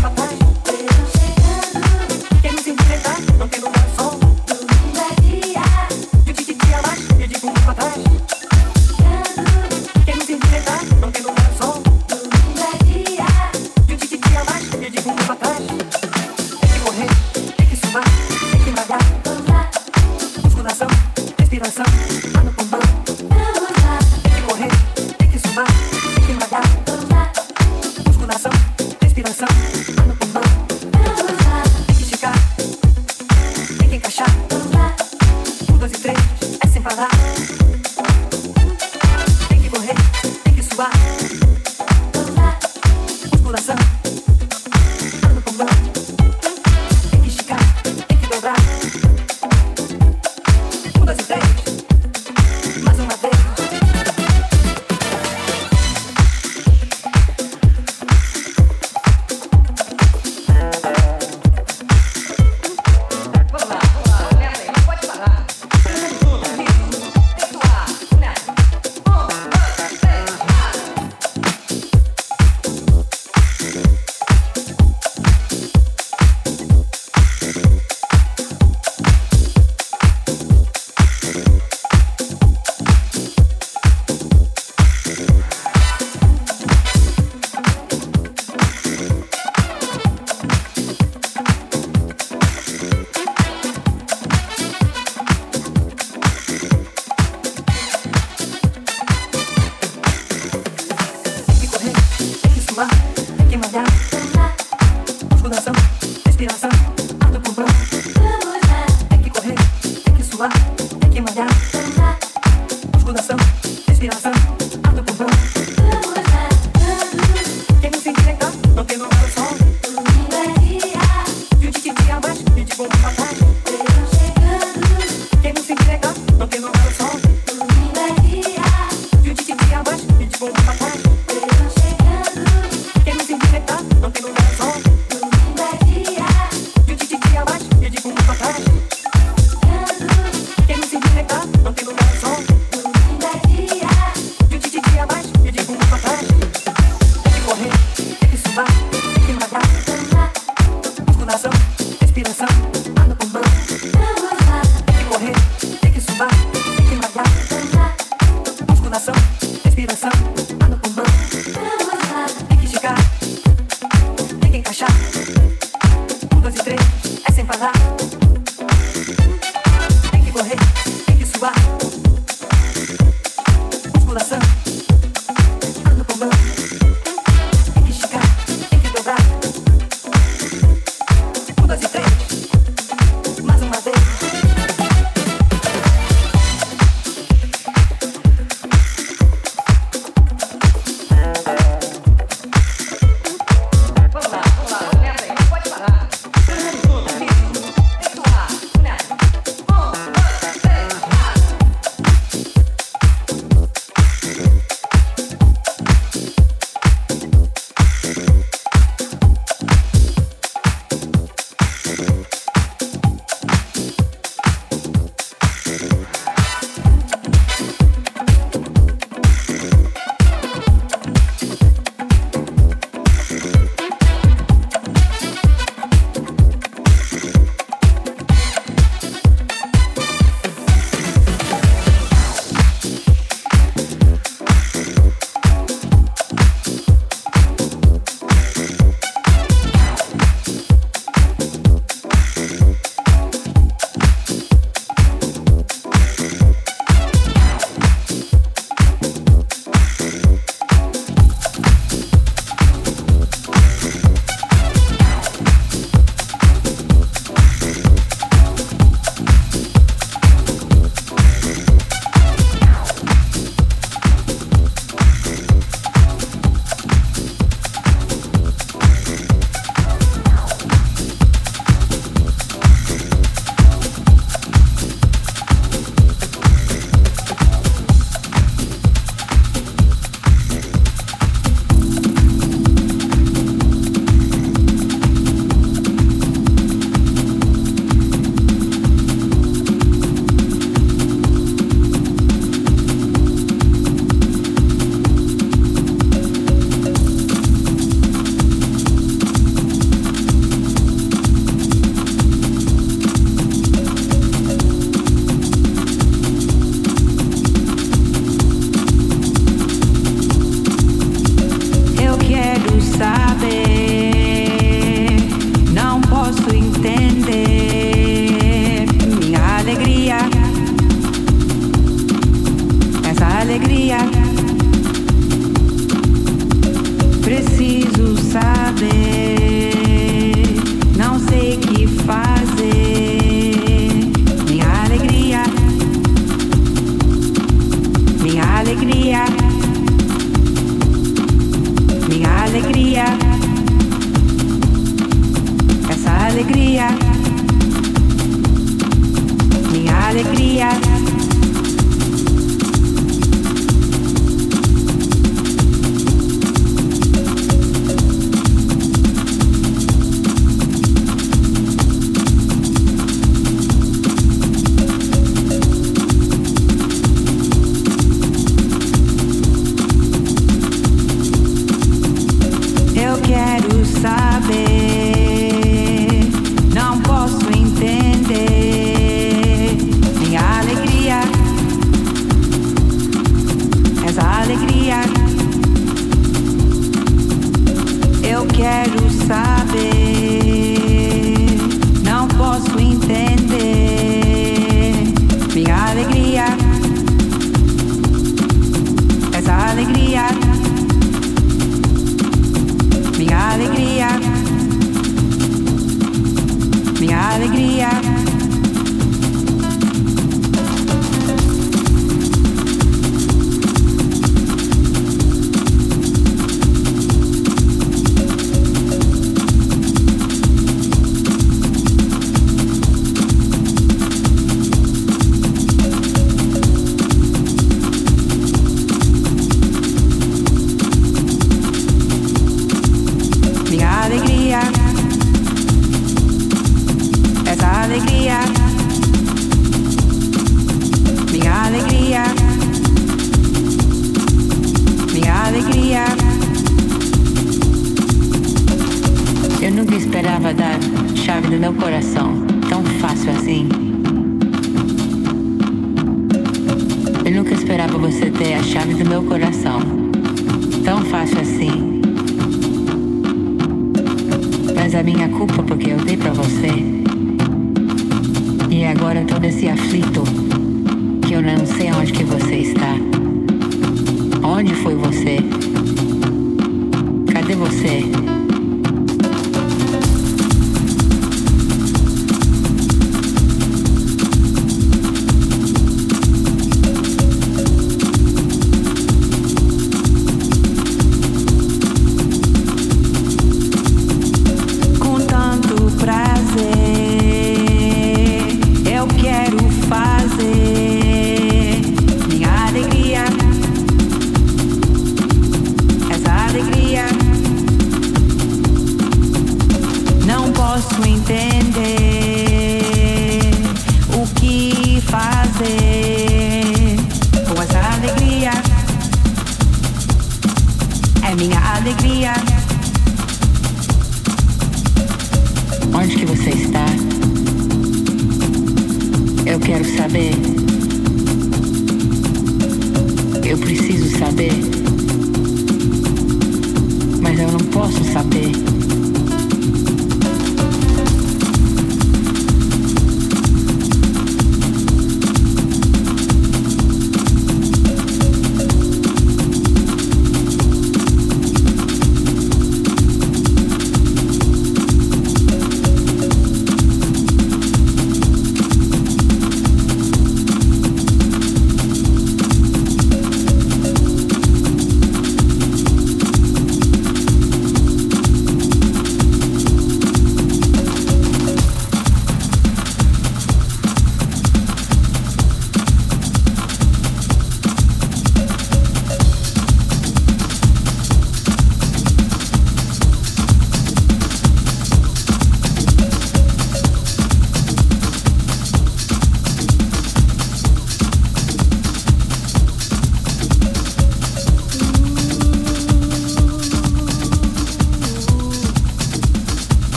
my pain.